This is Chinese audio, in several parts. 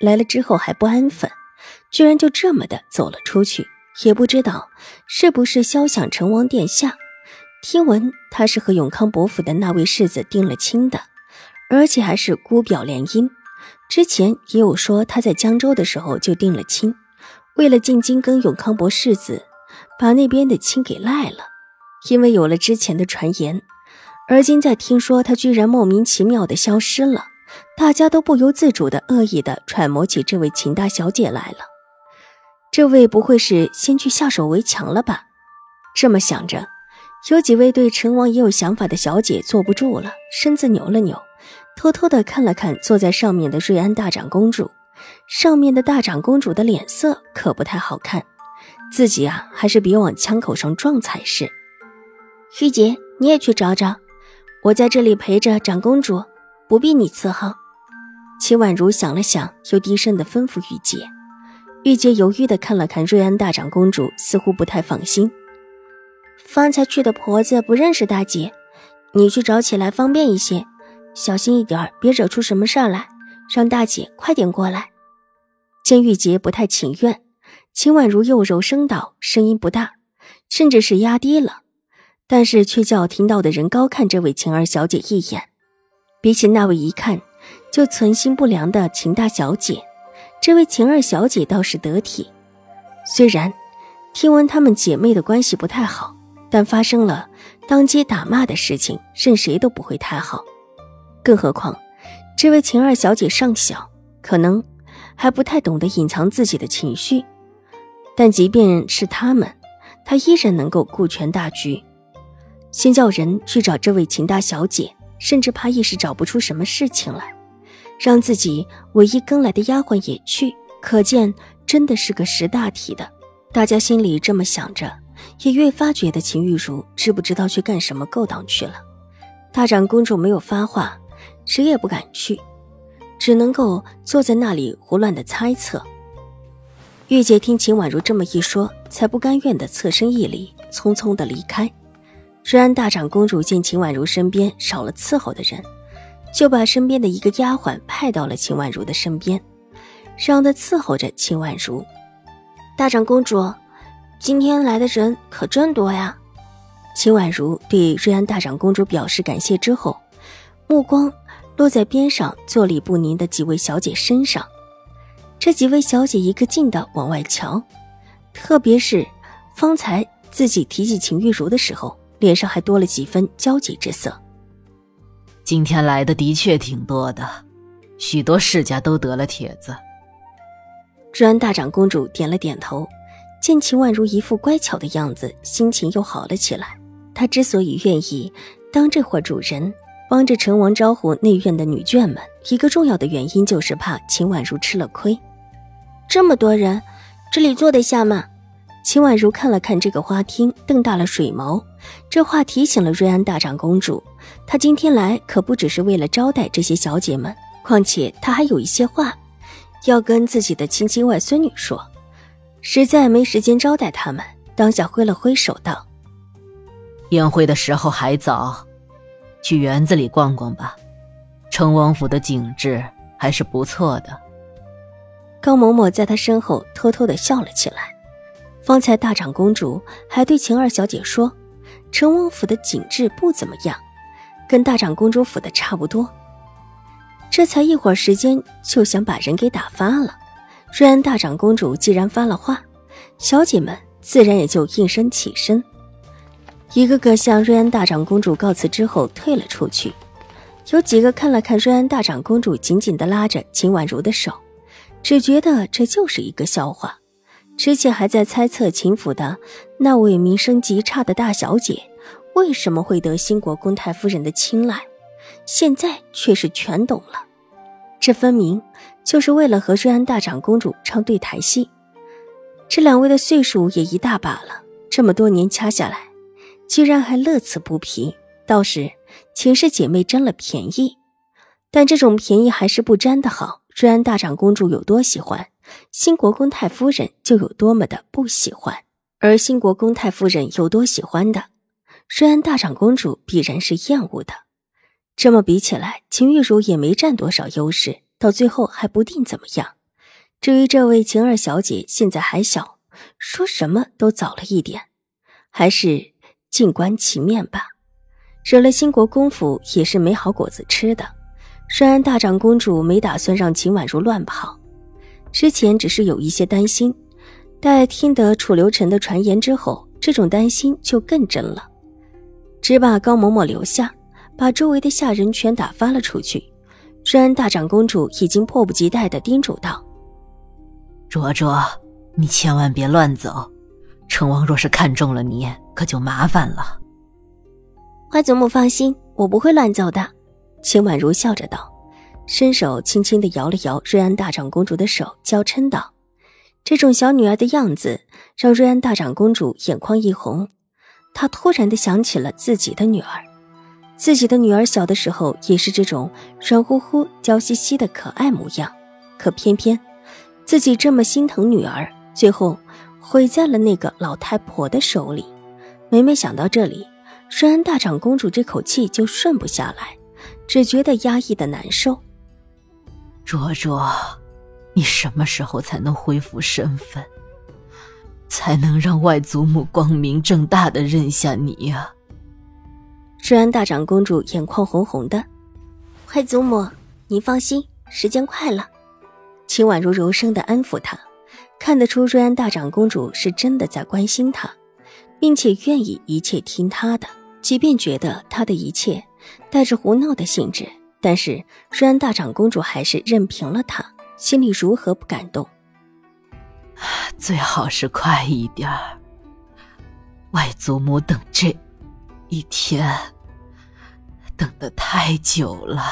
来了之后还不安分，居然就这么的走了出去，也不知道是不是肖想成王殿下。听闻他是和永康伯府的那位世子定了亲的，而且还是姑表联姻。之前也有说他在江州的时候就定了亲，为了进京跟永康伯世子，把那边的亲给赖了。因为有了之前的传言，而今在听说他居然莫名其妙的消失了。大家都不由自主的恶意的揣摩起这位秦大小姐来了，这位不会是先去下手为强了吧？这么想着，有几位对陈王也有想法的小姐坐不住了，身子扭了扭，偷偷的看了看坐在上面的瑞安大长公主。上面的大长公主的脸色可不太好看，自己啊还是别往枪口上撞才是。玉洁，你也去找找，我在这里陪着长公主。不必你伺候。秦婉如想了想，又低声的吩咐玉洁。玉洁犹豫的看了看瑞安大长公主，似乎不太放心。方才去的婆子不认识大姐，你去找起来方便一些，小心一点，别惹出什么事儿来。让大姐快点过来。见玉洁不太情愿，秦婉如又柔声道，声音不大，甚至是压低了，但是却叫听到的人高看这位晴儿小姐一眼。比起那位一看就存心不良的秦大小姐，这位秦二小姐倒是得体。虽然听闻她们姐妹的关系不太好，但发生了当街打骂的事情，任谁都不会太好。更何况，这位秦二小姐尚小，可能还不太懂得隐藏自己的情绪。但即便是他们，她依然能够顾全大局。先叫人去找这位秦大小姐。甚至怕一时找不出什么事情来，让自己唯一跟来的丫鬟也去，可见真的是个识大体的。大家心里这么想着，也越发觉得秦玉茹知不知道去干什么勾当去了。大长公主没有发话，谁也不敢去，只能够坐在那里胡乱的猜测。玉姐听秦婉如这么一说，才不甘愿的侧身一礼，匆匆的离开。瑞安大长公主见秦婉如身边少了伺候的人，就把身边的一个丫鬟派到了秦婉如的身边，让她伺候着秦婉如。大长公主，今天来的人可真多呀！秦婉如对瑞安大长公主表示感谢之后，目光落在边上坐立不宁的几位小姐身上。这几位小姐一个劲的往外瞧，特别是方才自己提起秦玉茹的时候。脸上还多了几分焦急之色。今天来的的确挺多的，许多世家都得了帖子。瑞安大长公主点了点头，见秦婉如一副乖巧的样子，心情又好了起来。她之所以愿意当这会主人，帮着陈王招呼内院的女眷们，一个重要的原因就是怕秦婉如吃了亏。这么多人，这里坐得下吗？秦婉如看了看这个花厅，瞪大了水眸。这话提醒了瑞安大长公主，她今天来可不只是为了招待这些小姐们，况且她还有一些话要跟自己的亲亲外孙女说，实在没时间招待他们。当下挥了挥手道：“宴会的时候还早，去园子里逛逛吧。成王府的景致还是不错的。”高嬷嬷在她身后偷偷的笑了起来。方才大长公主还对晴儿小姐说，陈王府的景致不怎么样，跟大长公主府的差不多。这才一会儿时间，就想把人给打发了。瑞安大长公主既然发了话，小姐们自然也就应声起身，一个个向瑞安大长公主告辞之后退了出去。有几个看了看瑞安大长公主，紧紧地拉着秦婉如的手，只觉得这就是一个笑话。之前还在猜测秦府的那位名声极差的大小姐为什么会得新国公太夫人的青睐，现在却是全懂了。这分明就是为了和瑞安大长公主唱对台戏。这两位的岁数也一大把了，这么多年掐下来，居然还乐此不疲，倒是秦氏姐妹占了便宜。但这种便宜还是不占的好。瑞安大长公主有多喜欢，新国公太夫人就有多么的不喜欢。而新国公太夫人有多喜欢的，瑞安大长公主必然是厌恶的。这么比起来，秦玉茹也没占多少优势，到最后还不定怎么样。至于这位秦二小姐，现在还小，说什么都早了一点，还是静观其面吧。惹了新国公府也是没好果子吃的。瑞安大长公主没打算让秦婉如乱跑，之前只是有一些担心，待听得楚留臣的传言之后，这种担心就更真了，只把高嬷嬷留下，把周围的下人全打发了出去。虽然大长公主已经迫不及待地叮嘱道。卓卓，你千万别乱走，成王若是看中了你，可就麻烦了。花祖母放心，我不会乱走的。秦婉如笑着道，伸手轻轻地摇了摇瑞安大长公主的手，娇嗔道：“这种小女儿的样子，让瑞安大长公主眼眶一红。她突然的想起了自己的女儿，自己的女儿小的时候也是这种软乎乎、娇兮兮的可爱模样，可偏偏……”自己这么心疼女儿，最后毁在了那个老太婆的手里。每每想到这里，瑞安大长公主这口气就顺不下来，只觉得压抑的难受。卓卓，你什么时候才能恢复身份，才能让外祖母光明正大的认下你呀？瑞安大长公主眼眶红红的，外祖母，您放心，时间快了。秦婉如柔声的安抚他，看得出瑞安大长公主是真的在关心他，并且愿意一切听他的，即便觉得他的一切带着胡闹的性质，但是虽然大长公主还是任凭了他，心里如何不感动？最好是快一点外祖母等这一天等得太久了。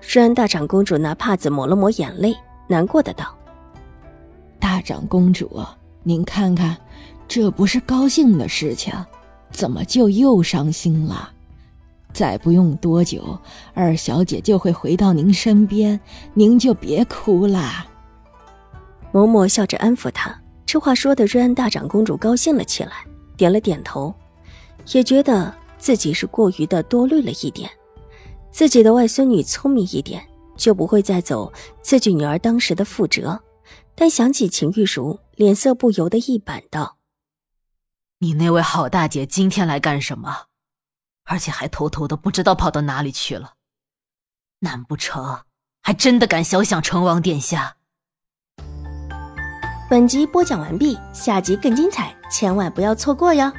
虽然大长公主拿帕子抹了抹眼泪，难过的道：“大长公主，您看看，这不是高兴的事情，怎么就又伤心了？再不用多久，二小姐就会回到您身边，您就别哭了。”嬷嬷笑着安抚她，这话说的瑞安大长公主高兴了起来，点了点头，也觉得自己是过于的多虑了一点。自己的外孙女聪明一点，就不会再走自己女儿当时的覆辙。但想起秦玉茹，脸色不由得一板，道：“你那位好大姐今天来干什么？而且还偷偷的不知道跑到哪里去了？难不成还真的敢小想成王殿下？”本集播讲完毕，下集更精彩，千万不要错过哟！